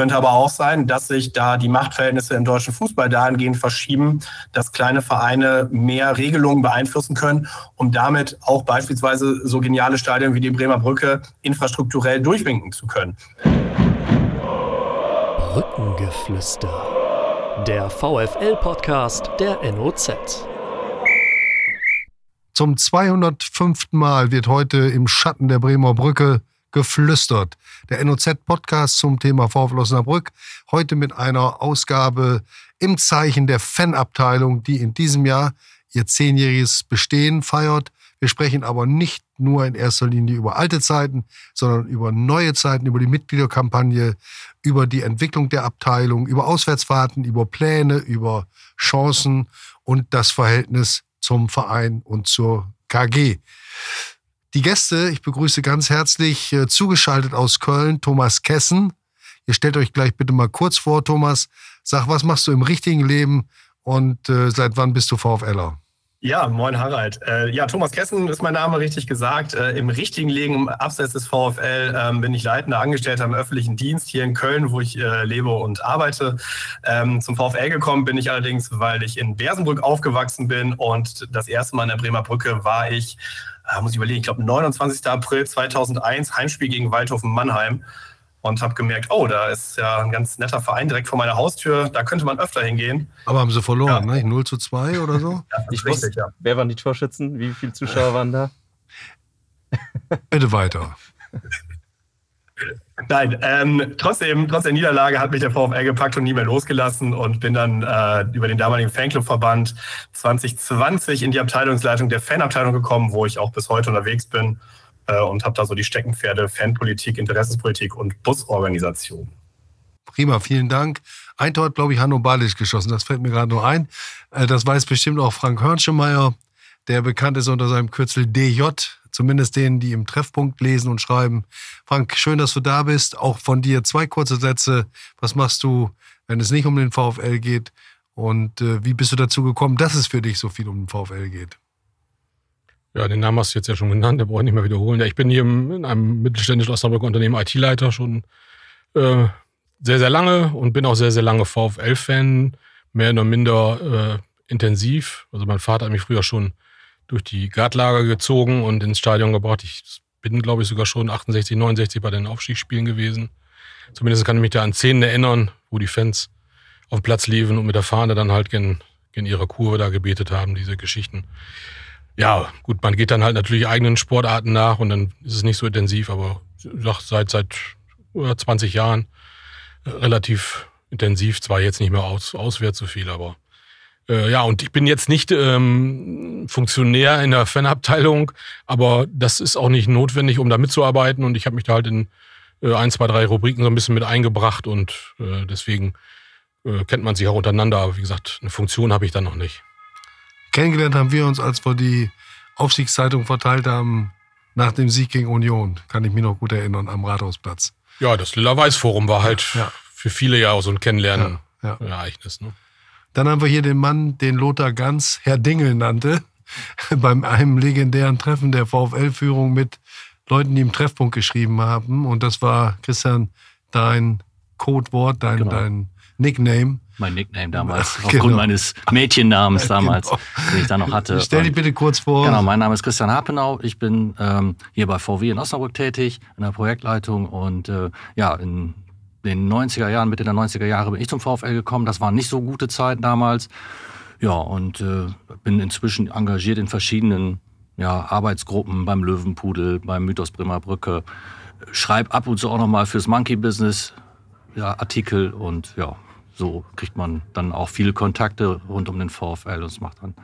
könnte aber auch sein, dass sich da die Machtverhältnisse im deutschen Fußball dahingehend verschieben, dass kleine Vereine mehr Regelungen beeinflussen können, um damit auch beispielsweise so geniale Stadien wie die Bremer Brücke infrastrukturell durchwinken zu können. Brückengeflüster. Der VFL-Podcast der NOZ. Zum 205. Mal wird heute im Schatten der Bremer Brücke geflüstert. Der NOZ-Podcast zum Thema VfL Osnabrück. Heute mit einer Ausgabe im Zeichen der Fanabteilung, die in diesem Jahr ihr zehnjähriges Bestehen feiert. Wir sprechen aber nicht nur in erster Linie über alte Zeiten, sondern über neue Zeiten, über die Mitgliederkampagne, über die Entwicklung der Abteilung, über Auswärtsfahrten, über Pläne, über Chancen und das Verhältnis zum Verein und zur KG. Die Gäste, ich begrüße ganz herzlich äh, zugeschaltet aus Köln Thomas Kessen. Ihr stellt euch gleich bitte mal kurz vor, Thomas. Sag, was machst du im richtigen Leben und äh, seit wann bist du VfLer? Ja, moin Harald. Äh, ja, Thomas Kessen ist mein Name, richtig gesagt. Im richtigen Leben, abseits des VfL, ähm, bin ich leitender Angestellter im öffentlichen Dienst hier in Köln, wo ich lebe und arbeite. Ähm, zum VfL gekommen bin ich allerdings, weil ich in Bersenbrück aufgewachsen bin und das erste Mal in der Bremer Brücke war ich äh, muss ich überlegen, ich glaube 29. April 2001, Heimspiel gegen Waldhofen Mannheim und habe gemerkt, oh, da ist ja ein ganz netter Verein direkt vor meiner Haustür, da könnte man öfter hingehen. Aber haben sie verloren, ja. ne? 0 zu 2 oder so? ja, ich richtig, wusste, ja. Wer waren die Torschützen? Wie viele Zuschauer waren da? Bitte weiter. Nein, ähm, trotzdem, trotz der Niederlage hat mich der VfL gepackt und nie mehr losgelassen und bin dann äh, über den damaligen Fanclubverband 2020 in die Abteilungsleitung der Fanabteilung gekommen, wo ich auch bis heute unterwegs bin äh, und habe da so die Steckenpferde Fanpolitik, Interessenspolitik und Busorganisation. Prima, vielen Dank. Ein Tor hat, glaube ich, Hanno Balic geschossen. Das fällt mir gerade nur ein. Äh, das weiß bestimmt auch Frank Hörnschemeyer, der bekannt ist unter seinem Kürzel DJ Zumindest denen, die im Treffpunkt lesen und schreiben. Frank, schön, dass du da bist. Auch von dir zwei kurze Sätze. Was machst du, wenn es nicht um den VfL geht? Und äh, wie bist du dazu gekommen, dass es für dich so viel um den VfL geht? Ja, den Namen hast du jetzt ja schon genannt, der brauche ich nicht mehr wiederholen. Ja, ich bin hier in einem mittelständischen Osnabrücker Unternehmen IT-Leiter schon äh, sehr, sehr lange und bin auch sehr, sehr lange VfL-Fan, mehr oder minder äh, intensiv. Also mein Vater hat mich früher schon durch die Gartlager gezogen und ins Stadion gebracht. Ich bin, glaube ich, sogar schon 68, 69 bei den Aufstiegsspielen gewesen. Zumindest kann ich mich da an Szenen erinnern, wo die Fans auf dem Platz liefen und mit der Fahne dann halt gen, gen ihrer Kurve da gebetet haben, diese Geschichten. Ja, gut, man geht dann halt natürlich eigenen Sportarten nach und dann ist es nicht so intensiv, aber seit, seit 20 Jahren äh, relativ intensiv, zwar jetzt nicht mehr aus, auswärts so viel, aber äh, ja, und ich bin jetzt nicht ähm, Funktionär in der Fanabteilung, aber das ist auch nicht notwendig, um da mitzuarbeiten. Und ich habe mich da halt in äh, ein, zwei, drei Rubriken so ein bisschen mit eingebracht und äh, deswegen äh, kennt man sich auch untereinander. Aber wie gesagt, eine Funktion habe ich da noch nicht. Kennengelernt haben wir uns, als wir die Aufstiegszeitung verteilt haben, nach dem Sieg gegen Union. Kann ich mich noch gut erinnern, am Rathausplatz. Ja, das Lilla Weiß Forum war halt ja. für viele ja auch so ein Kennenlernen-Ereignis. Ne? Dann haben wir hier den Mann, den Lothar Ganz Herr Dingel nannte, beim einem legendären Treffen der VfL-Führung mit Leuten, die im Treffpunkt geschrieben haben. Und das war, Christian, dein Codewort, dein, genau. dein Nickname. Mein Nickname damals, genau. aufgrund meines Mädchennamens damals, genau. den ich da noch hatte. Stell dich bitte kurz vor. Genau, mein Name ist Christian Hapenau. Ich bin ähm, hier bei VW in Osnabrück tätig, in der Projektleitung und äh, ja, in den 90er Jahren, Mitte der 90er Jahre bin ich zum VfL gekommen. Das waren nicht so gute Zeiten damals. Ja, und äh, bin inzwischen engagiert in verschiedenen ja, Arbeitsgruppen beim Löwenpudel, beim Mythos Bremer Brücke. Schreib ab und zu auch nochmal fürs Monkey Business ja, Artikel und ja, so kriegt man dann auch viele Kontakte rund um den VfL und es macht dann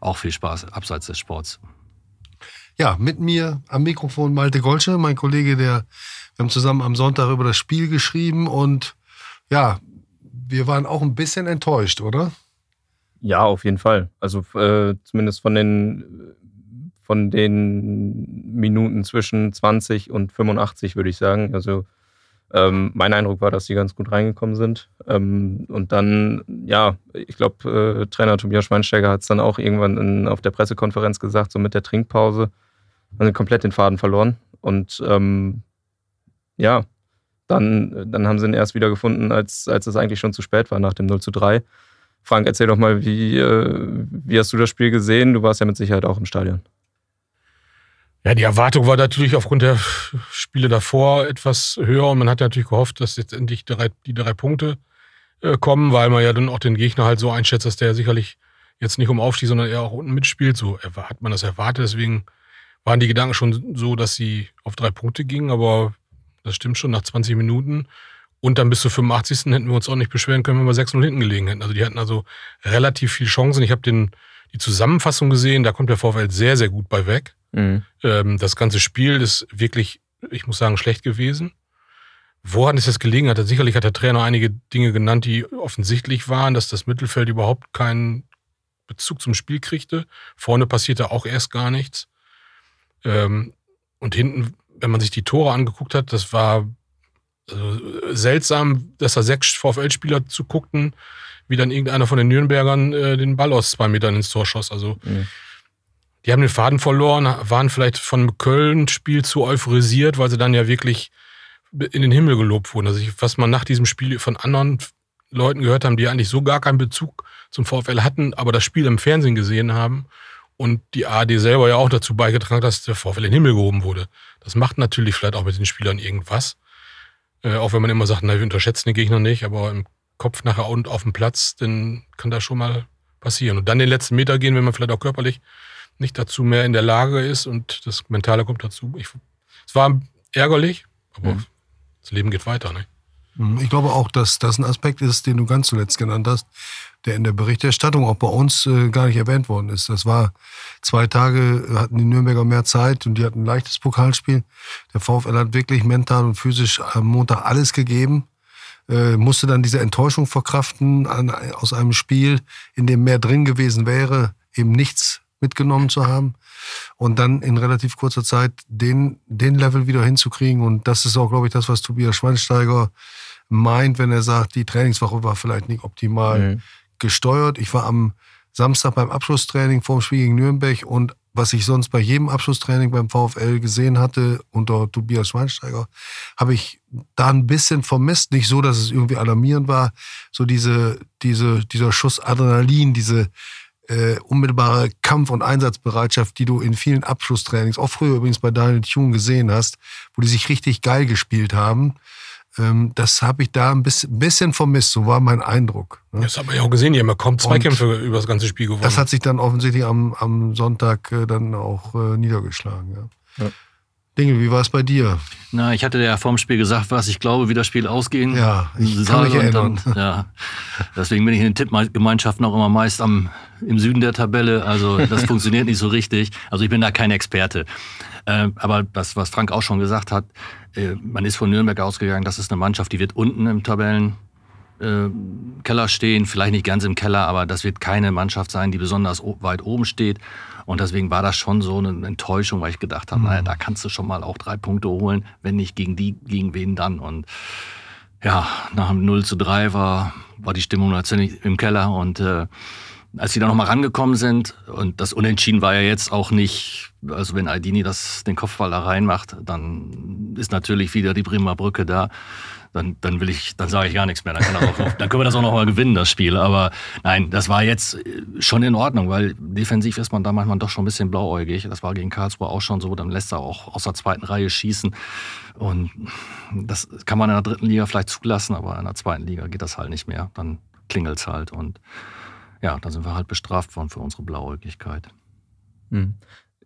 auch viel Spaß abseits des Sports. Ja, mit mir am Mikrofon Malte Golsche, mein Kollege, der wir haben zusammen am Sonntag über das Spiel geschrieben und ja, wir waren auch ein bisschen enttäuscht, oder? Ja, auf jeden Fall. Also äh, zumindest von den, von den Minuten zwischen 20 und 85 würde ich sagen. Also ähm, mein Eindruck war, dass sie ganz gut reingekommen sind. Ähm, und dann, ja, ich glaube, äh, Trainer Tobias Schweinsteiger hat es dann auch irgendwann in, auf der Pressekonferenz gesagt, so mit der Trinkpause, haben sie komplett den Faden verloren. Und ähm, ja, dann, dann haben sie ihn erst wieder gefunden, als, als es eigentlich schon zu spät war nach dem 0 zu 3. Frank, erzähl doch mal, wie, äh, wie hast du das Spiel gesehen? Du warst ja mit Sicherheit auch im Stadion. Ja, die Erwartung war natürlich aufgrund der Spiele davor etwas höher und man hat natürlich gehofft, dass jetzt endlich drei, die drei Punkte äh, kommen, weil man ja dann auch den Gegner halt so einschätzt, dass der sicherlich jetzt nicht um Aufstieg, sondern eher auch unten mitspielt. So hat man das erwartet. Deswegen waren die Gedanken schon so, dass sie auf drei Punkte gingen, aber das stimmt schon nach 20 Minuten. Und dann bis zur 85. hätten wir uns auch nicht beschweren können, wenn wir 6-0 hinten gelegen hätten. Also die hatten also relativ viel Chancen. Ich habe die Zusammenfassung gesehen, da kommt der VfL sehr, sehr gut bei weg. Mhm. Ähm, das ganze Spiel ist wirklich, ich muss sagen, schlecht gewesen. Woran ist das gelegen? Hat sicherlich hat der Trainer einige Dinge genannt, die offensichtlich waren, dass das Mittelfeld überhaupt keinen Bezug zum Spiel kriegte. Vorne passierte auch erst gar nichts. Ähm, und hinten, wenn man sich die Tore angeguckt hat, das war also, seltsam, dass da sechs VfL-Spieler zuguckten, wie dann irgendeiner von den Nürnbergern äh, den Ball aus zwei Metern ins Tor schoss. Also mhm. die haben den Faden verloren, waren vielleicht von Köln-Spiel zu euphorisiert, weil sie dann ja wirklich in den Himmel gelobt wurden. Also ich, was man nach diesem Spiel von anderen Leuten gehört haben, die eigentlich so gar keinen Bezug zum VfL hatten, aber das Spiel im Fernsehen gesehen haben und die ARD selber ja auch dazu beigetragen, dass der VfL in den Himmel gehoben wurde. Das macht natürlich vielleicht auch mit den Spielern irgendwas. Äh, auch wenn man immer sagt, na, wir unterschätzen den Gegner nicht, aber im Kopf nachher und auf dem Platz, dann kann das schon mal passieren. Und dann den letzten Meter gehen, wenn man vielleicht auch körperlich nicht dazu mehr in der Lage ist und das Mentale kommt dazu. Ich, es war ärgerlich, aber mhm. das Leben geht weiter. Ne? Mhm. Ich glaube auch, dass das ein Aspekt ist, den du ganz zuletzt genannt hast, der in der Berichterstattung auch bei uns äh, gar nicht erwähnt worden ist. Das war zwei Tage, hatten die Nürnberger mehr Zeit und die hatten ein leichtes Pokalspiel. Der VfL hat wirklich mental und physisch am Montag alles gegeben. Äh, musste dann diese Enttäuschung verkraften an, aus einem Spiel, in dem mehr drin gewesen wäre, eben nichts mitgenommen zu haben und dann in relativ kurzer Zeit den, den Level wieder hinzukriegen. Und das ist auch, glaube ich, das, was Tobias Schweinsteiger meint, wenn er sagt, die Trainingswoche war vielleicht nicht optimal mhm. Gesteuert. Ich war am Samstag beim Abschlusstraining vorm Spiel gegen Nürnberg und was ich sonst bei jedem Abschlusstraining beim VfL gesehen hatte unter Tobias Schweinsteiger, habe ich da ein bisschen vermisst. Nicht so, dass es irgendwie alarmierend war. So diese, diese, dieser Schuss Adrenalin, diese äh, unmittelbare Kampf- und Einsatzbereitschaft, die du in vielen Abschlusstrainings, auch früher übrigens bei Daniel Thune gesehen hast, wo die sich richtig geil gespielt haben. Ähm, das habe ich da ein bisschen, bisschen, vermisst, so war mein Eindruck. Ne? Das hat man ja auch gesehen, die haben ja kaum Zweikämpfe und über das ganze Spiel gewonnen. Das hat sich dann offensichtlich am, am Sonntag äh, dann auch äh, niedergeschlagen. Ja. ja. Dinge, wie war es bei dir? Na, ich hatte ja vorm Spiel gesagt, was ich glaube, wie das Spiel ausgehen ja, ich soll. Kann mich erinnern. Dann, ja, deswegen bin ich in den Tippgemeinschaften auch immer meist am, im Süden der Tabelle. Also das funktioniert nicht so richtig. Also ich bin da kein Experte. Äh, aber das, was Frank auch schon gesagt hat, äh, man ist von Nürnberg ausgegangen, das ist eine Mannschaft, die wird unten im Tabellen äh, Keller stehen, vielleicht nicht ganz im Keller, aber das wird keine Mannschaft sein, die besonders weit oben steht. Und deswegen war das schon so eine Enttäuschung, weil ich gedacht habe, mhm. naja, da kannst du schon mal auch drei Punkte holen, wenn nicht gegen die, gegen wen dann. Und ja, nach dem 0 zu 3 war, war die Stimmung natürlich im Keller und äh, als sie da nochmal rangekommen sind, und das Unentschieden war ja jetzt auch nicht, also wenn Aldini das, den Kopfball da reinmacht, dann ist natürlich wieder die Bremer Brücke da. Dann, dann will ich, dann sage ich gar nichts mehr. Dann, auch, dann können wir das auch nochmal gewinnen, das Spiel. Aber nein, das war jetzt schon in Ordnung, weil defensiv ist man da manchmal doch schon ein bisschen blauäugig. Das war gegen Karlsruhe auch schon so. Dann lässt er auch aus der zweiten Reihe schießen. Und das kann man in der dritten Liga vielleicht zulassen, aber in der zweiten Liga geht das halt nicht mehr. Dann klingelt es halt. Und ja, da sind wir halt bestraft worden für unsere Blauäugigkeit.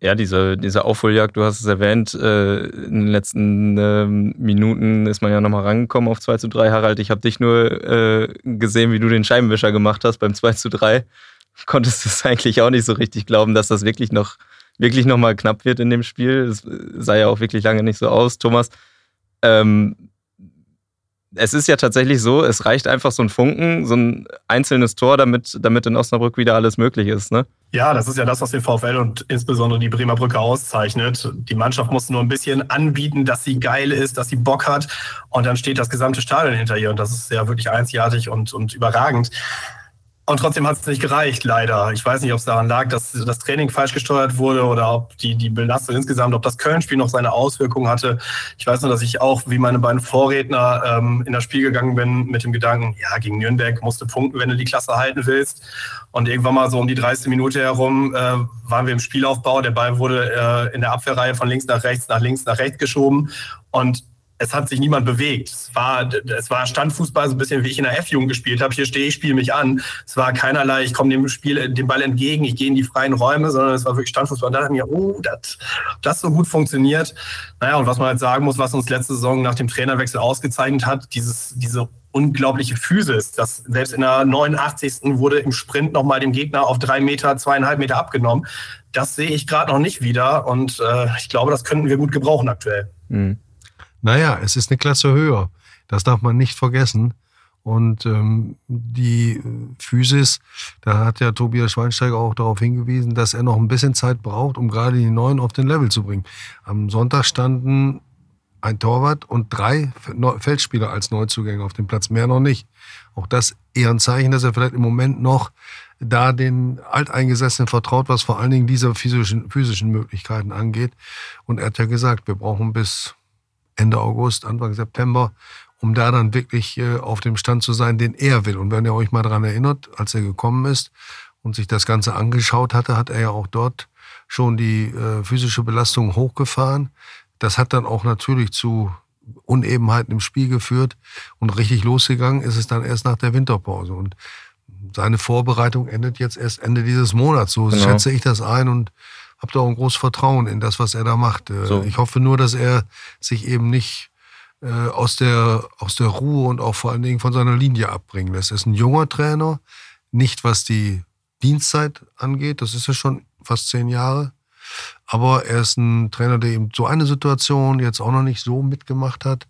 Ja, diese, diese Aufholjagd, du hast es erwähnt, äh, in den letzten äh, Minuten ist man ja nochmal rangekommen auf 2 zu 3. Harald, ich habe dich nur äh, gesehen, wie du den Scheibenwischer gemacht hast beim 2 zu 3. Konntest es eigentlich auch nicht so richtig glauben, dass das wirklich noch, wirklich noch mal knapp wird in dem Spiel. Es sah ja auch wirklich lange nicht so aus. Thomas, ähm, es ist ja tatsächlich so, es reicht einfach so ein Funken, so ein einzelnes Tor, damit, damit in Osnabrück wieder alles möglich ist, ne? Ja, das ist ja das, was den VfL und insbesondere die Bremer Brücke auszeichnet. Die Mannschaft muss nur ein bisschen anbieten, dass sie geil ist, dass sie Bock hat. Und dann steht das gesamte Stadion hinter ihr. Und das ist ja wirklich einzigartig und, und überragend. Und trotzdem hat es nicht gereicht, leider. Ich weiß nicht, ob es daran lag, dass das Training falsch gesteuert wurde oder ob die, die Belastung insgesamt, ob das Köln-Spiel noch seine Auswirkungen hatte. Ich weiß nur, dass ich auch, wie meine beiden Vorredner, ähm, in das Spiel gegangen bin mit dem Gedanken, ja, gegen Nürnberg musst du punkten, wenn du die Klasse halten willst. Und irgendwann mal so um die 30. Minute herum äh, waren wir im Spielaufbau. Der Ball wurde äh, in der Abwehrreihe von links nach rechts, nach links nach rechts geschoben. Und es hat sich niemand bewegt. Es war, es war Standfußball, so ein bisschen wie ich in der F-Jugend gespielt habe. Hier stehe ich, spiele mich an. Es war keinerlei, ich komme dem Spiel, dem Ball entgegen, ich gehe in die freien Räume, sondern es war wirklich Standfußball. Und dann dachte ich mir, oh, das, das so gut funktioniert. Naja, und was man halt sagen muss, was uns letzte Saison nach dem Trainerwechsel ausgezeichnet hat, dieses, diese unglaubliche Physis, dass selbst in der 89. wurde im Sprint nochmal dem Gegner auf drei Meter, zweieinhalb Meter abgenommen. Das sehe ich gerade noch nicht wieder und äh, ich glaube, das könnten wir gut gebrauchen aktuell. Mhm. Naja, es ist eine Klasse höher. Das darf man nicht vergessen. Und ähm, die Physis, da hat ja Tobias Schweinsteiger auch darauf hingewiesen, dass er noch ein bisschen Zeit braucht, um gerade die Neuen auf den Level zu bringen. Am Sonntag standen ein Torwart und drei Feldspieler als Neuzugänge auf dem Platz, mehr noch nicht. Auch das eher ein Zeichen, dass er vielleicht im Moment noch da den Alteingesessenen vertraut, was vor allen Dingen diese physischen, physischen Möglichkeiten angeht. Und er hat ja gesagt, wir brauchen bis Ende August, Anfang September, um da dann wirklich äh, auf dem Stand zu sein, den er will. Und wenn ihr euch mal daran erinnert, als er gekommen ist und sich das Ganze angeschaut hatte, hat er ja auch dort schon die äh, physische Belastung hochgefahren. Das hat dann auch natürlich zu Unebenheiten im Spiel geführt und richtig losgegangen ist es dann erst nach der Winterpause. Und seine Vorbereitung endet jetzt erst Ende dieses Monats. So genau. schätze ich das ein und habe da auch ein großes Vertrauen in das, was er da macht. Äh, so. Ich hoffe nur, dass er sich eben nicht äh, aus, der, aus der Ruhe und auch vor allen Dingen von seiner Linie abbringen lässt. Er ist ein junger Trainer, nicht was die Dienstzeit angeht, das ist ja schon fast zehn Jahre. Aber er ist ein Trainer, der eben so eine Situation jetzt auch noch nicht so mitgemacht hat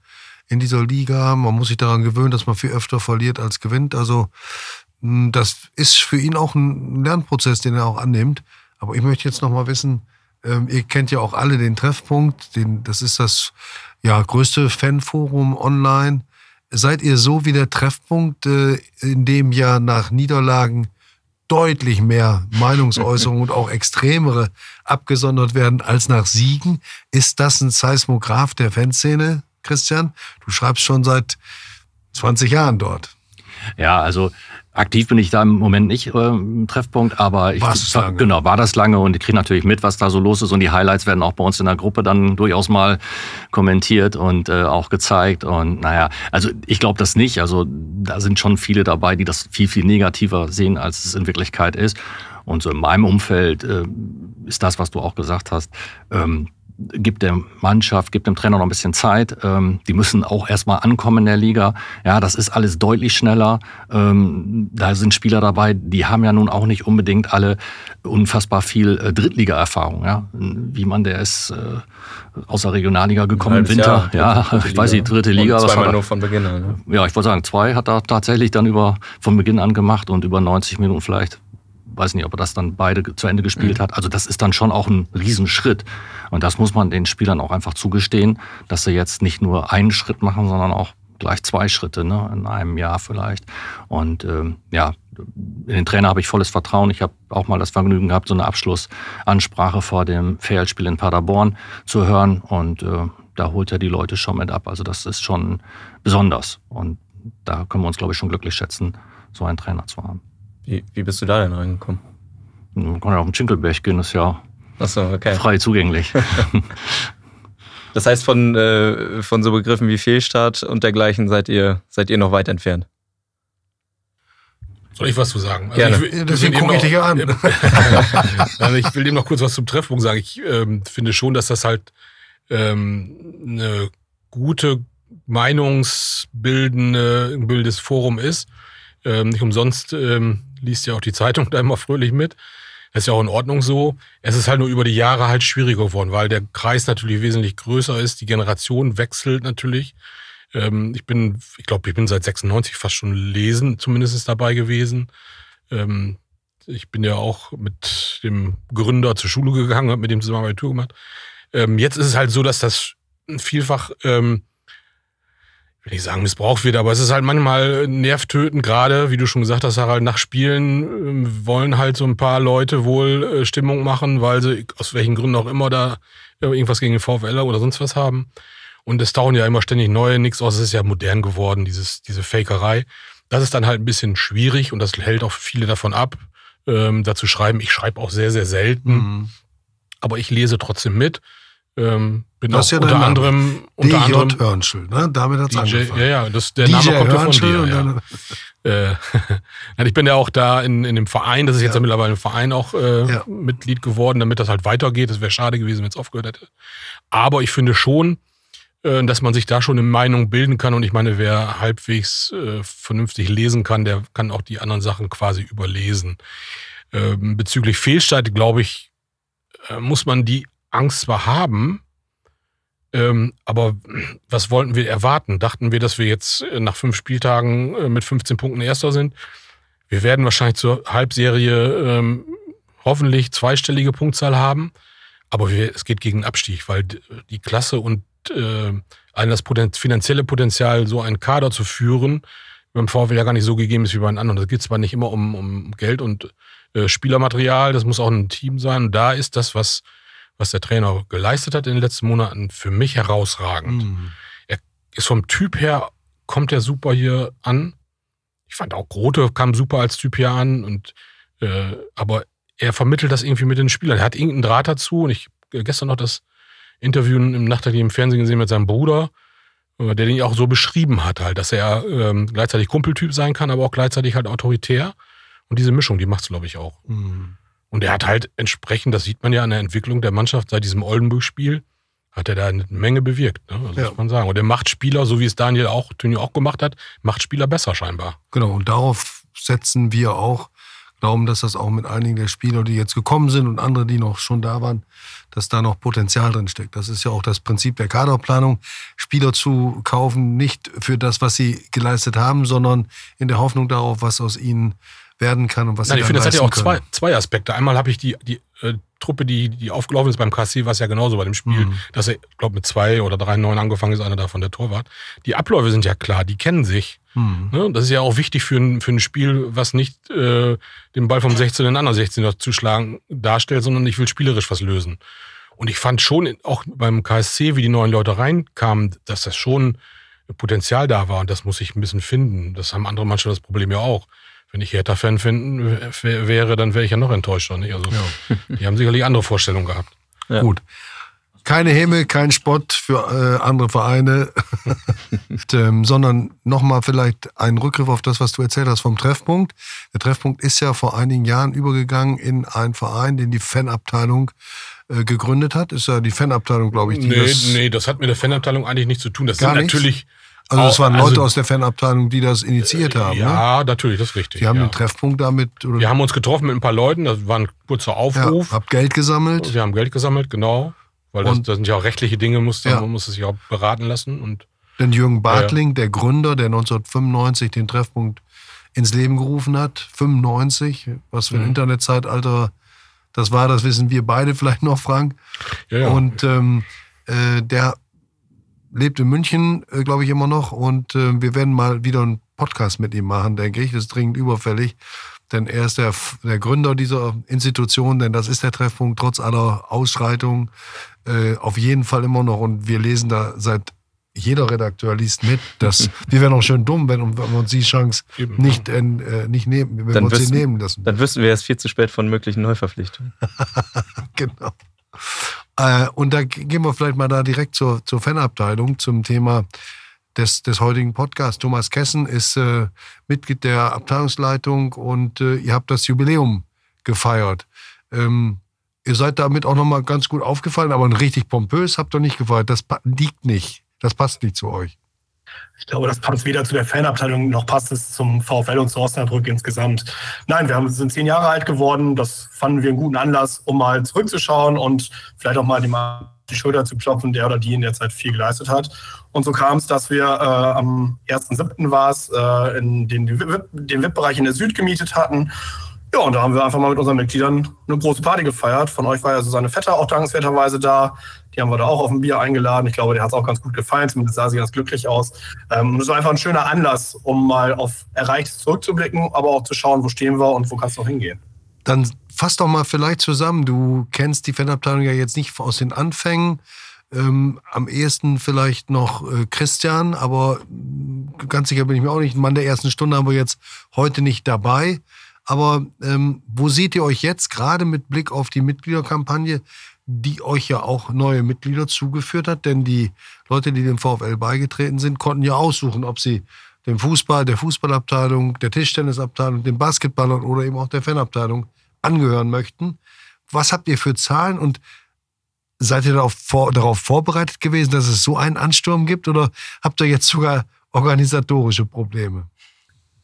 in dieser Liga. Man muss sich daran gewöhnen, dass man viel öfter verliert als gewinnt. Also das ist für ihn auch ein Lernprozess, den er auch annimmt. Aber ich möchte jetzt noch mal wissen, ähm, ihr kennt ja auch alle den Treffpunkt, den, das ist das ja, größte Fanforum online. Seid ihr so wie der Treffpunkt, äh, in dem ja nach Niederlagen deutlich mehr Meinungsäußerungen und auch extremere abgesondert werden als nach Siegen? Ist das ein Seismograph der Fanszene, Christian? Du schreibst schon seit 20 Jahren dort. Ja, also Aktiv bin ich da im Moment nicht äh, im Treffpunkt, aber ich war, genau, war das lange und ich kriege natürlich mit, was da so los ist und die Highlights werden auch bei uns in der Gruppe dann durchaus mal kommentiert und äh, auch gezeigt und naja, also ich glaube das nicht, also da sind schon viele dabei, die das viel, viel negativer sehen, als es in Wirklichkeit ist und so in meinem Umfeld äh, ist das, was du auch gesagt hast, ähm, gibt der Mannschaft, gibt dem Trainer noch ein bisschen Zeit. Ähm, die müssen auch erstmal ankommen in der Liga. Ja, das ist alles deutlich schneller. Ähm, da sind Spieler dabei, die haben ja nun auch nicht unbedingt alle unfassbar viel äh, Drittliga-Erfahrung. Ja? Wie man, der ist äh, aus der Regionalliga gekommen im Winter. Jahr, ja, ich weiß nicht, dritte Liga. Und zweimal nur von Beginn an. Ne? Ja, ich wollte sagen, zwei hat er tatsächlich dann über von Beginn an gemacht und über 90 Minuten vielleicht weiß nicht, ob er das dann beide zu Ende gespielt mhm. hat. Also das ist dann schon auch ein Riesenschritt. Und das muss man den Spielern auch einfach zugestehen, dass sie jetzt nicht nur einen Schritt machen, sondern auch gleich zwei Schritte ne, in einem Jahr vielleicht. Und ähm, ja, in den Trainer habe ich volles Vertrauen. Ich habe auch mal das Vergnügen gehabt, so eine Abschlussansprache vor dem Fehlspiel in Paderborn zu hören. Und äh, da holt er die Leute schon mit ab. Also das ist schon besonders. Und da können wir uns, glaube ich, schon glücklich schätzen, so einen Trainer zu haben. Wie, wie bist du da denn reingekommen? Man kann ja auf den Schinkelberg gehen, ist ja so, okay. frei zugänglich. das heißt, von, äh, von so Begriffen wie Fehlstart und dergleichen seid ihr, seid ihr noch weit entfernt? Soll ich was zu sagen? Also Gerne. Ich, Deswegen gucke ich dich an. also ich will dem noch kurz was zum Treffpunkt sagen. Ich ähm, finde schon, dass das halt ähm, eine gute Meinungsbildende, ein bildendes Forum ist. Ähm, nicht umsonst ähm, liest ja auch die Zeitung da immer fröhlich mit. Das ist ja auch in Ordnung so. Es ist halt nur über die Jahre halt schwieriger geworden, weil der Kreis natürlich wesentlich größer ist. Die Generation wechselt natürlich. Ähm, ich bin, ich glaube, ich bin seit 96 fast schon lesen, zumindest dabei gewesen. Ähm, ich bin ja auch mit dem Gründer zur Schule gegangen, habe mit dem zusammen Abitur gemacht. Ähm, jetzt ist es halt so, dass das vielfach, will ich sagen, missbraucht wird, aber es ist halt manchmal nervtötend, gerade, wie du schon gesagt hast, Harald, nach Spielen äh, wollen halt so ein paar Leute wohl äh, Stimmung machen, weil sie aus welchen Gründen auch immer da irgendwas gegen den VfL oder sonst was haben. Und es tauchen ja immer ständig neue, nichts aus, es ist ja modern geworden, dieses, diese Fakerei. Das ist dann halt ein bisschen schwierig und das hält auch viele davon ab, ähm, da zu schreiben. Ich schreibe auch sehr, sehr selten, mhm. aber ich lese trotzdem mit. Ähm, bin das auch ja unter anderem unter DJ anderem Hörnschel, ne? Damit hat's DJ, angefangen. Ja, ja, das, der DJ Name kommt ja von dir. Ja. äh, ich bin ja auch da in, in dem Verein, das ist jetzt ja. mittlerweile ein Verein auch äh, ja. Mitglied geworden, damit das halt weitergeht. Das wäre schade gewesen, wenn es aufgehört hätte. Aber ich finde schon, äh, dass man sich da schon eine Meinung bilden kann. Und ich meine, wer halbwegs äh, vernünftig lesen kann, der kann auch die anderen Sachen quasi überlesen. Ähm, bezüglich Fehlstart, glaube ich, äh, muss man die Angst zwar haben, ähm, aber was wollten wir erwarten? Dachten wir, dass wir jetzt äh, nach fünf Spieltagen äh, mit 15 Punkten Erster sind? Wir werden wahrscheinlich zur Halbserie ähm, hoffentlich zweistellige Punktzahl haben, aber wir, es geht gegen Abstieg, weil die Klasse und äh, das finanzielle Potenzial, so einen Kader zu führen, beim VfL ja gar nicht so gegeben ist wie bei den anderen. Das geht zwar nicht immer um, um Geld und äh, Spielermaterial, das muss auch ein Team sein. Da ist das, was was der Trainer geleistet hat in den letzten Monaten, für mich herausragend. Mhm. Er ist vom Typ her, kommt er super hier an. Ich fand auch Grote kam super als Typ hier an und äh, aber er vermittelt das irgendwie mit den Spielern. Er hat irgendeinen Draht dazu und ich äh, gestern noch das Interview im Nachträglich im Fernsehen gesehen mit seinem Bruder, äh, der den auch so beschrieben hat, halt, dass er ähm, gleichzeitig Kumpeltyp sein kann, aber auch gleichzeitig halt autoritär. Und diese Mischung, die macht es, glaube ich, auch. Mhm. Und er hat halt entsprechend, das sieht man ja an der Entwicklung der Mannschaft seit diesem Oldenburg-Spiel, hat er da eine Menge bewirkt, ne? Also ja. muss man sagen. Und er macht Spieler, so wie es Daniel auch, Tönio auch gemacht hat, macht Spieler besser scheinbar. Genau, und darauf setzen wir auch, glauben, dass das auch mit einigen der Spieler, die jetzt gekommen sind und andere, die noch schon da waren, dass da noch Potenzial drin steckt. Das ist ja auch das Prinzip der Kaderplanung, Spieler zu kaufen, nicht für das, was sie geleistet haben, sondern in der Hoffnung darauf, was aus ihnen werden kann und was Nein, ich finde, das hat ja auch zwei, zwei Aspekte. Einmal habe ich die, die äh, Truppe, die, die aufgelaufen ist beim KC, war es ja genauso bei dem Spiel, mhm. dass er, glaube mit zwei oder drei neun angefangen ist, einer davon der Torwart. Die Abläufe sind ja klar, die kennen sich. Mhm. Ne? Das ist ja auch wichtig für ein, für ein Spiel, was nicht äh, den Ball vom 16 in den anderen 16 zu schlagen darstellt, sondern ich will spielerisch was lösen. Und ich fand schon auch beim KSC, wie die neuen Leute reinkamen, dass das schon Potenzial da war und das muss ich ein bisschen finden. Das haben andere Mannschaften das Problem ja auch wenn ich Hertha-Fan wäre, dann wäre ich ja noch enttäuschter. Nicht? Also, ja. Die haben sicherlich andere Vorstellungen gehabt. Ja. Gut. Keine Himmel, kein Spott für äh, andere Vereine, ähm, sondern nochmal vielleicht ein Rückgriff auf das, was du erzählt hast vom Treffpunkt. Der Treffpunkt ist ja vor einigen Jahren übergegangen in einen Verein, den die Fanabteilung äh, gegründet hat. Ist ja die Fanabteilung, glaube ich. Die nee, das nee, das hat mit der Fanabteilung eigentlich nichts zu tun. Das sind nichts? natürlich also das waren Leute also, aus der Fanabteilung, die das initiiert äh, haben. Ja, ne? natürlich, das ist richtig. Die haben ja. den Treffpunkt damit. Oder? Wir haben uns getroffen mit ein paar Leuten, das war ein kurzer Aufruf. Ja, hab Geld gesammelt. Wir haben Geld gesammelt, genau. Weil das, das sind ja auch rechtliche Dinge, muss, ja. man muss es sich auch beraten lassen. Und, Denn Jürgen Bartling, ja. der Gründer, der 1995 den Treffpunkt ins Leben gerufen hat, 95, was für ein mhm. Internetzeitalter das war, das wissen wir beide vielleicht noch, Frank. Ja, ja. Und ähm, äh, der lebt in München, äh, glaube ich, immer noch. Und äh, wir werden mal wieder einen Podcast mit ihm machen, denke ich. Das ist dringend überfällig. Denn er ist der, der Gründer dieser Institution, denn das ist der Treffpunkt trotz aller Ausschreitungen. Äh, auf jeden Fall immer noch. Und wir lesen da seit jeder Redakteur liest mit. dass wir wären auch schön dumm, wenn, wenn wir uns die Chance nicht, äh, nicht nehmen, wenn dann wir uns wüssten, nehmen lassen. Dann wüssten wir erst viel zu spät von möglichen Neuverpflichtungen. genau. Äh, und da gehen wir vielleicht mal da direkt zur, zur Fanabteilung, zum Thema des, des heutigen Podcasts. Thomas Kessen ist äh, Mitglied der Abteilungsleitung und äh, ihr habt das Jubiläum gefeiert. Ähm, ihr seid damit auch nochmal ganz gut aufgefallen, aber richtig pompös habt ihr nicht gefeiert. Das liegt nicht. Das passt nicht zu euch. Ich glaube, das passt weder zu der Fanabteilung noch passt es zum VfL und zu Osnabrück insgesamt. Nein, wir haben, sind zehn Jahre alt geworden. Das fanden wir einen guten Anlass, um mal zurückzuschauen und vielleicht auch mal die Schulter zu klopfen, der oder die in der Zeit viel geleistet hat. Und so kam es, dass wir äh, am 1.7. war es, äh, in den, den VIP-Bereich in der Süd gemietet hatten Ja, und da haben wir einfach mal mit unseren Mitgliedern eine große Party gefeiert. Von euch war ja Susanne Vetter auch dankenswerterweise da. Die haben wir da auch auf ein Bier eingeladen. Ich glaube, der hat es auch ganz gut gefallen. Zumindest sah sie ganz glücklich aus. Ähm, das war einfach ein schöner Anlass, um mal auf Erreichtes zurückzublicken, aber auch zu schauen, wo stehen wir und wo kann es noch hingehen. Dann fass doch mal vielleicht zusammen. Du kennst die Fanabteilung ja jetzt nicht aus den Anfängen. Ähm, am ehesten vielleicht noch äh, Christian, aber ganz sicher bin ich mir auch nicht. Ein Mann der ersten Stunde haben wir jetzt heute nicht dabei. Aber ähm, wo seht ihr euch jetzt gerade mit Blick auf die Mitgliederkampagne, die euch ja auch neue Mitglieder zugeführt hat? Denn die Leute, die dem VfL beigetreten sind, konnten ja aussuchen, ob sie dem Fußball, der Fußballabteilung, der Tischtennisabteilung, den Basketballern oder eben auch der Fanabteilung angehören möchten. Was habt ihr für Zahlen und seid ihr darauf, vor, darauf vorbereitet gewesen, dass es so einen Ansturm gibt oder habt ihr jetzt sogar organisatorische Probleme?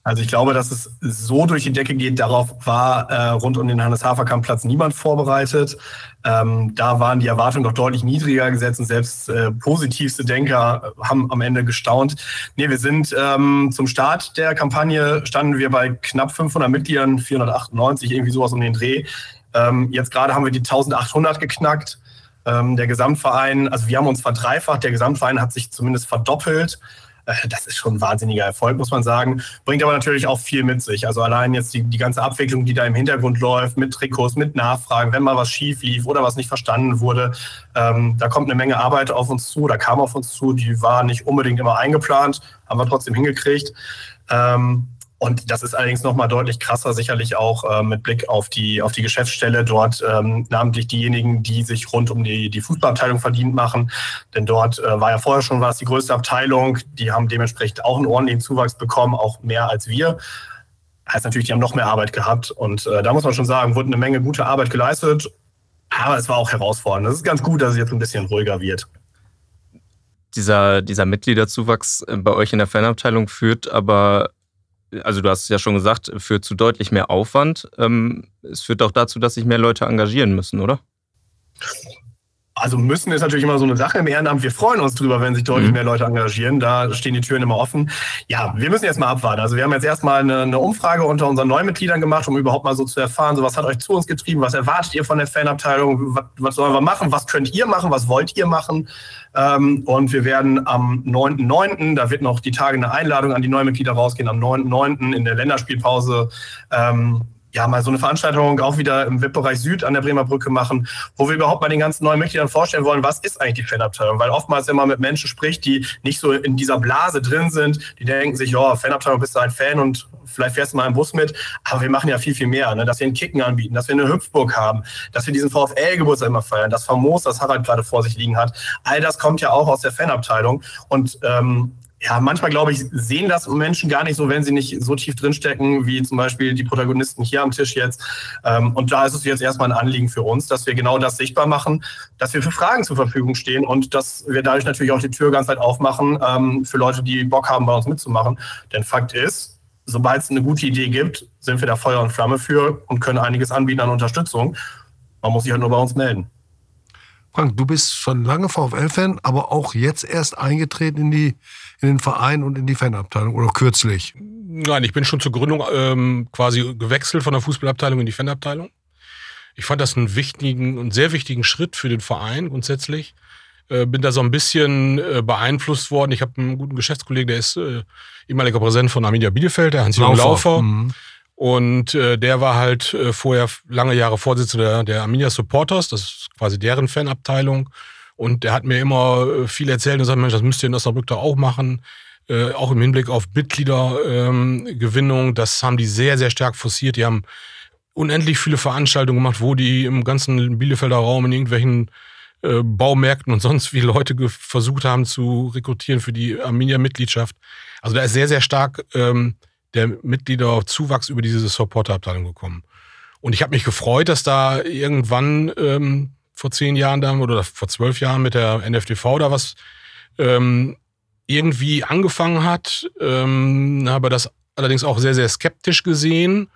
Also ich glaube, dass es so durch die Decke geht, darauf war äh, rund um den Hannes-Haferkamp-Platz niemand vorbereitet. Ähm, da waren die Erwartungen doch deutlich niedriger gesetzt und selbst äh, positivste Denker haben am Ende gestaunt. Nee, wir sind ähm, zum Start der Kampagne standen wir bei knapp 500 Mitgliedern, 498, irgendwie sowas um den Dreh. Ähm, jetzt gerade haben wir die 1800 geknackt. Ähm, der Gesamtverein, also wir haben uns verdreifacht, der Gesamtverein hat sich zumindest verdoppelt. Äh, das ist schon ein wahnsinniger Erfolg, muss man sagen. Bringt aber natürlich auch viel mit sich. Also allein jetzt die, die ganze Abwicklung, die da im Hintergrund läuft, mit Trikots, mit Nachfragen, wenn mal was schief lief oder was nicht verstanden wurde, ähm, da kommt eine Menge Arbeit auf uns zu, da kam auf uns zu, die war nicht unbedingt immer eingeplant, haben wir trotzdem hingekriegt. Ähm, und das ist allerdings nochmal deutlich krasser, sicherlich auch äh, mit Blick auf die, auf die Geschäftsstelle dort, ähm, namentlich diejenigen, die sich rund um die, die Fußballabteilung verdient machen. Denn dort äh, war ja vorher schon was die größte Abteilung. Die haben dementsprechend auch einen ordentlichen Zuwachs bekommen, auch mehr als wir. Heißt natürlich, die haben noch mehr Arbeit gehabt. Und äh, da muss man schon sagen, wurde eine Menge gute Arbeit geleistet. Aber es war auch herausfordernd. Es ist ganz gut, dass es jetzt ein bisschen ruhiger wird dieser, dieser Mitgliederzuwachs äh, bei euch in der Fanabteilung führt aber also du hast es ja schon gesagt, führt zu deutlich mehr Aufwand. Ähm, es führt auch dazu, dass sich mehr Leute engagieren müssen, oder? Also müssen ist natürlich immer so eine Sache im Ehrenamt. Wir freuen uns drüber, wenn sich deutlich mhm. mehr Leute engagieren. Da stehen die Türen immer offen. Ja, wir müssen jetzt mal abwarten. Also wir haben jetzt erstmal eine, eine Umfrage unter unseren Neumitgliedern gemacht, um überhaupt mal so zu erfahren, so was hat euch zu uns getrieben, was erwartet ihr von der Fanabteilung, was, was sollen wir machen, was könnt ihr machen, was wollt ihr machen. Ähm, und wir werden am 9.9., da wird noch die Tage eine Einladung an die Neumitglieder rausgehen, am 9.9. in der Länderspielpause ähm, ja, mal so eine Veranstaltung auch wieder im VIP-Bereich Süd an der Bremer Brücke machen, wo wir überhaupt mal den ganzen neuen Mitgliedern vorstellen wollen, was ist eigentlich die Fanabteilung? Weil oftmals, wenn man mit Menschen spricht, die nicht so in dieser Blase drin sind, die denken sich, ja, Fanabteilung, bist du ein Fan und vielleicht fährst du mal im Bus mit. Aber wir machen ja viel, viel mehr, ne? dass wir einen Kicken anbieten, dass wir eine Hüpfburg haben, dass wir diesen VfL-Geburtstag immer feiern, das Famos, das Harald gerade vor sich liegen hat. All das kommt ja auch aus der Fanabteilung. Und ähm, ja, manchmal glaube ich, sehen das Menschen gar nicht so, wenn sie nicht so tief drinstecken, wie zum Beispiel die Protagonisten hier am Tisch jetzt. Ähm, und da ist es jetzt erstmal ein Anliegen für uns, dass wir genau das sichtbar machen, dass wir für Fragen zur Verfügung stehen und dass wir dadurch natürlich auch die Tür ganz weit aufmachen ähm, für Leute, die Bock haben, bei uns mitzumachen. Denn Fakt ist, sobald es eine gute Idee gibt, sind wir da Feuer und Flamme für und können einiges anbieten an Unterstützung. Man muss sich halt nur bei uns melden. Frank, du bist schon lange VfL-Fan, aber auch jetzt erst eingetreten in, die, in den Verein und in die Fanabteilung oder kürzlich? Nein, ich bin schon zur Gründung ähm, quasi gewechselt von der Fußballabteilung in die Fanabteilung. Ich fand das einen wichtigen und sehr wichtigen Schritt für den Verein grundsätzlich. Äh, bin da so ein bisschen äh, beeinflusst worden. Ich habe einen guten Geschäftskollegen, der ist äh, ehemaliger Präsident von Arminia Bielefeld, der Hans-Jürgen Laufer. Laufer. Mhm. Und äh, der war halt äh, vorher lange Jahre Vorsitzender der Arminia Supporters, das ist quasi deren Fanabteilung. Und der hat mir immer äh, viel erzählt und gesagt, Mensch, das müsst ihr in Osnabrück doch auch machen. Äh, auch im Hinblick auf Mitgliedergewinnung. Ähm, das haben die sehr, sehr stark forciert. Die haben unendlich viele Veranstaltungen gemacht, wo die im ganzen Bielefelder Raum in irgendwelchen äh, Baumärkten und sonst wie Leute versucht haben zu rekrutieren für die Arminia-Mitgliedschaft. Also da ist sehr, sehr stark ähm, der Mitgliederzuwachs über diese Supporterabteilung gekommen. Und ich habe mich gefreut, dass da irgendwann ähm, vor zehn Jahren da oder vor zwölf Jahren mit der NFTV da was ähm, irgendwie angefangen hat. Ähm, habe das allerdings auch sehr, sehr skeptisch gesehen.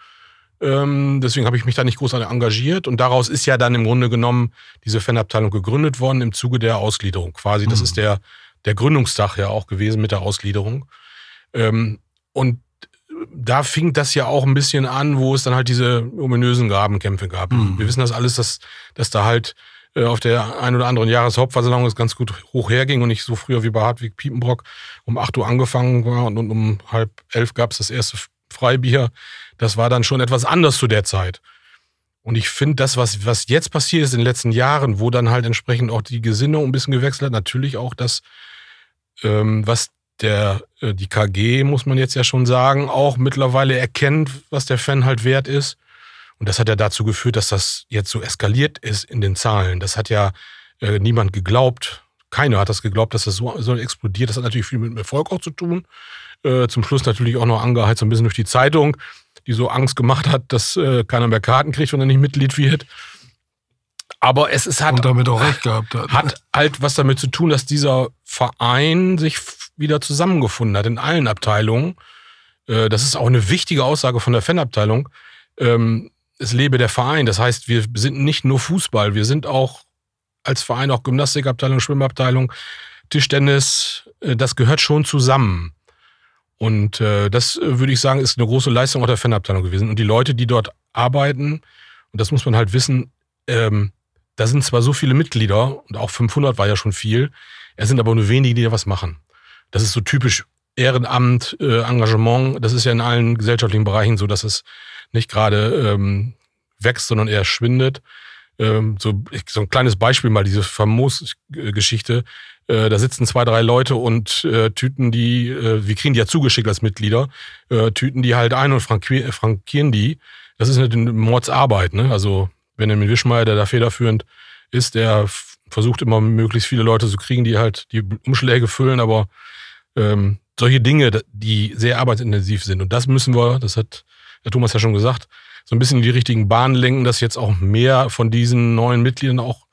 Ähm, deswegen habe ich mich da nicht großartig engagiert. Und daraus ist ja dann im Grunde genommen diese Fanabteilung gegründet worden im Zuge der Ausgliederung. Quasi, das mhm. ist der, der Gründungstag ja auch gewesen mit der Ausgliederung. Ähm, und da fing das ja auch ein bisschen an, wo es dann halt diese ominösen Grabenkämpfe gab. Mhm. Wir wissen das alles, dass, dass da halt äh, auf der ein oder anderen Jahreshauptversammlung es ganz gut hoch herging und nicht so früher wie bei Hartwig Piepenbrock um 8 Uhr angefangen war und, und um halb elf gab es das erste Freibier. Das war dann schon etwas anders zu der Zeit. Und ich finde, das, was, was jetzt passiert ist in den letzten Jahren, wo dann halt entsprechend auch die Gesinnung ein bisschen gewechselt hat, natürlich auch das, ähm, was der, äh, die KG, muss man jetzt ja schon sagen, auch mittlerweile erkennt, was der Fan halt wert ist. Und das hat ja dazu geführt, dass das jetzt so eskaliert ist in den Zahlen. Das hat ja äh, niemand geglaubt. Keiner hat das geglaubt, dass das so, so explodiert. Das hat natürlich viel mit dem Erfolg auch zu tun. Äh, zum Schluss natürlich auch noch angeheizt so ein bisschen durch die Zeitung, die so Angst gemacht hat, dass äh, keiner mehr Karten kriegt, wenn er nicht Mitglied wird. Aber es ist, hat, Und damit auch recht gehabt hat. hat halt was damit zu tun, dass dieser Verein sich wieder zusammengefunden hat in allen Abteilungen. Äh, Das ist auch eine wichtige Aussage von der Fanabteilung. Ähm, Es lebe der Verein. Das heißt, wir sind nicht nur Fußball, wir sind auch als Verein auch Gymnastikabteilung, Schwimmabteilung, Tischtennis. Äh, Das gehört schon zusammen. Und äh, das würde ich sagen, ist eine große Leistung auch der Fanabteilung gewesen. Und die Leute, die dort arbeiten, und das muss man halt wissen, ähm, da sind zwar so viele Mitglieder, und auch 500 war ja schon viel, es sind aber nur wenige, die da was machen. Das ist so typisch Ehrenamt, äh, Engagement. Das ist ja in allen gesellschaftlichen Bereichen so, dass es nicht gerade ähm, wächst, sondern eher schwindet. Ähm, so, so ein kleines Beispiel mal, diese Famos-Geschichte. Äh, da sitzen zwei, drei Leute und äh, tüten die, äh, wir kriegen die ja zugeschickt als Mitglieder, äh, tüten die halt ein und frankier- frankieren die. Das ist eine Mordsarbeit, ne? Also Benjamin Wischmeier, der da federführend ist, der versucht immer möglichst viele Leute zu kriegen, die halt die Umschläge füllen, aber ähm, solche Dinge, die sehr arbeitsintensiv sind. Und das müssen wir, das hat der Thomas ja schon gesagt, so ein bisschen in die richtigen Bahnen lenken, dass jetzt auch mehr von diesen neuen Mitgliedern auch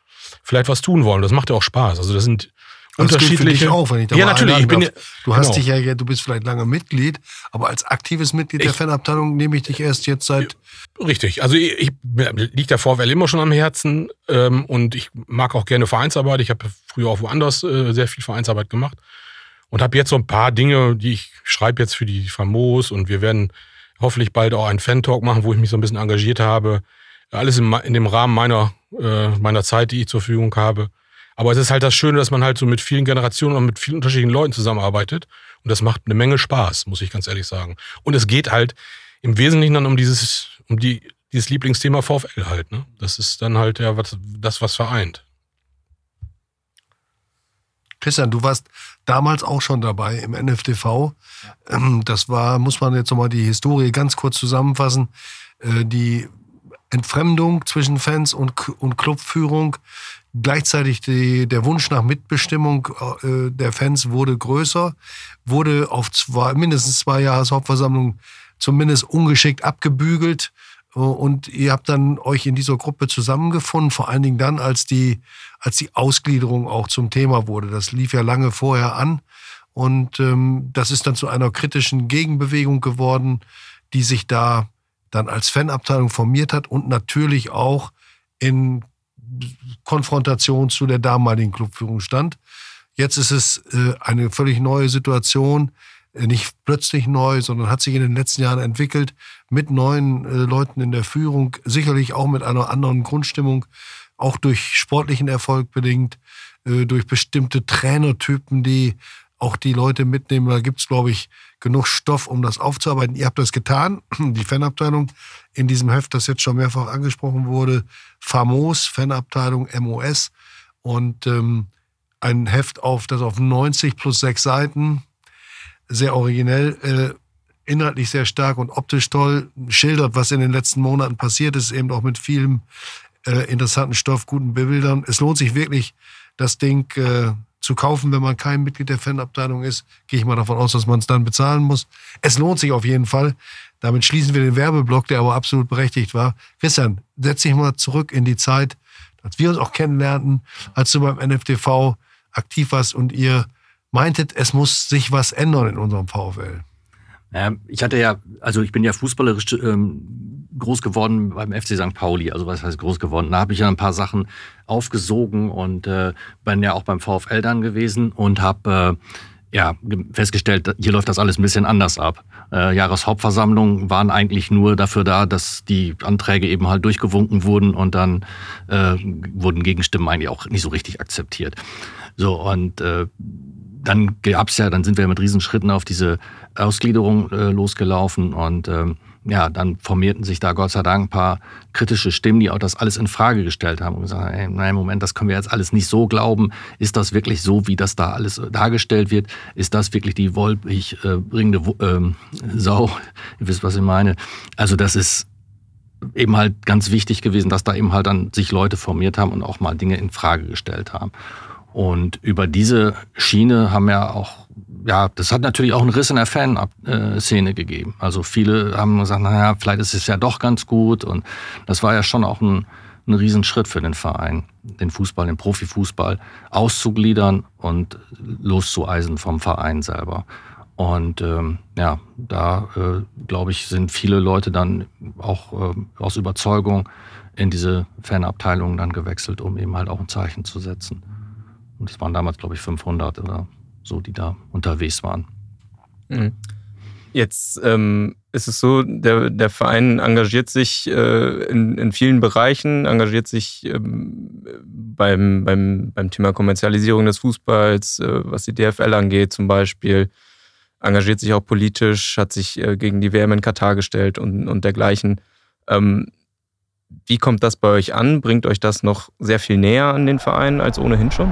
vielleicht was tun wollen. Das macht ja auch Spaß. Also das sind Das gilt für unterschiedliche. dich auch, wenn ich da ja, mal natürlich. Ich bin ja. Du hast genau. dich ja, du bist vielleicht lange Mitglied, aber als aktives Mitglied der Ich- Fanabteilung nehme ich dich erst jetzt seit. Richtig. Also ich, ich liegt der VfL immer schon am Herzen ähm, und ich mag auch gerne Vereinsarbeit. Ich habe früher auch woanders äh, sehr viel Vereinsarbeit gemacht und habe jetzt so ein paar Dinge, die ich schreibe jetzt für die Famos und wir werden hoffentlich bald auch einen Fan-Talk machen, wo ich mich so ein bisschen engagiert habe. Alles in, in dem Rahmen meiner, äh, meiner Zeit, die ich zur Verfügung habe. Aber es ist halt das Schöne, dass man halt so mit vielen Generationen und mit vielen unterschiedlichen Leuten zusammenarbeitet. Und das macht eine Menge Spaß, muss ich ganz ehrlich sagen. Und es geht halt im Wesentlichen dann um dieses, um die, dieses Lieblingsthema VfL halt. Ne? Das ist dann halt ja was, das, was vereint. Christian, du warst damals auch schon dabei im NFTV. Ähm, Das war, muss man jetzt nochmal die Historie ganz kurz zusammenfassen. Äh, Die Entfremdung zwischen Fans und, und Clubführung, gleichzeitig die, der Wunsch nach Mitbestimmung äh, der Fans wurde größer, wurde auf zwei, mindestens zwei Jahreshauptversammlungen zumindest ungeschickt abgebügelt. Äh, Und ihr habt dann euch in dieser Gruppe zusammengefunden, vor allen Dingen dann, als die, als die Ausgliederung auch zum Thema wurde. Das lief ja lange vorher an. Und ähm, das ist dann zu einer kritischen Gegenbewegung geworden, die sich da dann als Fanabteilung formiert hat und natürlich auch in Konfrontation zu der damaligen Clubführung stand. Jetzt ist es äh, eine völlig neue Situation, äh, nicht plötzlich neu, sondern hat sich in den letzten Jahren entwickelt mit neuen äh, Leuten in der Führung, sicherlich auch mit einer anderen Grundstimmung, auch durch sportlichen Erfolg bedingt, durch bestimmte Trainertypen, die auch die Leute mitnehmen. Da gibt's glaube ich, genug Stoff, um das aufzuarbeiten. Ihr habt das getan, die Fanabteilung in diesem Heft, das jetzt schon mehrfach angesprochen wurde, Famos, Fanabteilung MOS und ähm, ein Heft auf, das auf 90 plus sechs Seiten, sehr originell, äh, inhaltlich sehr stark und optisch toll, schildert, was in den letzten Monaten passiert ist, eben auch mit vielem äh, interessanten Stoff, guten Bildern. Es lohnt sich wirklich, das Ding äh, zu kaufen, wenn man kein Mitglied der Fanabteilung ist. Gehe ich mal davon aus, dass man es dann bezahlen muss. Es lohnt sich auf jeden Fall. Damit schließen wir den Werbeblock, der aber absolut berechtigt war. Christian, setz dich mal zurück in die Zeit, als wir uns auch kennenlernten, als du beim NFTV aktiv warst und ihr meintet, es muss sich was ändern in unserem VfL. Ja, ich hatte ja, also ich bin ja fußballerisch ähm, groß geworden beim FC St. Pauli. Also was heißt groß geworden? Da habe ich ja ein paar Sachen aufgesogen und äh, bin ja auch beim VfL dann gewesen und habe ja, festgestellt, hier läuft das alles ein bisschen anders ab. Äh, Jahreshauptversammlungen waren eigentlich nur dafür da, dass die Anträge eben halt durchgewunken wurden und dann äh, wurden Gegenstimmen eigentlich auch nicht so richtig akzeptiert. So, und äh, dann gab's ja, dann sind wir mit Riesenschritten auf diese Ausgliederung äh, losgelaufen und ähm, ja, dann formierten sich da Gott sei Dank ein paar kritische Stimmen, die auch das alles in Frage gestellt haben und gesagt haben, ey, nein, Moment, das können wir jetzt alles nicht so glauben. Ist das wirklich so, wie das da alles dargestellt wird? Ist das wirklich die wolpig äh, bringende ähm, Sau? Ihr wisst, was ich meine. Also das ist eben halt ganz wichtig gewesen, dass da eben halt dann sich Leute formiert haben und auch mal Dinge in Frage gestellt haben. Und über diese Schiene haben ja auch, ja, das hat natürlich auch einen Riss in der Fanszene gegeben. Also viele haben gesagt, naja, vielleicht ist es ja doch ganz gut. Und das war ja schon auch ein, ein Riesenschritt für den Verein, den Fußball, den Profifußball auszugliedern und loszueisen vom Verein selber. Und ähm, ja, da äh, glaube ich, sind viele Leute dann auch äh, aus Überzeugung in diese Fanabteilung dann gewechselt, um eben halt auch ein Zeichen zu setzen. Und das waren damals, glaube ich, 500 oder so, die da unterwegs waren. Mhm. Jetzt ähm, ist es so, der, der Verein engagiert sich äh, in, in vielen Bereichen, engagiert sich ähm, beim, beim, beim Thema Kommerzialisierung des Fußballs, äh, was die DFL angeht zum Beispiel, engagiert sich auch politisch, hat sich äh, gegen die WM in Katar gestellt und, und dergleichen. Ähm, wie kommt das bei euch an? Bringt euch das noch sehr viel näher an den Verein als ohnehin schon?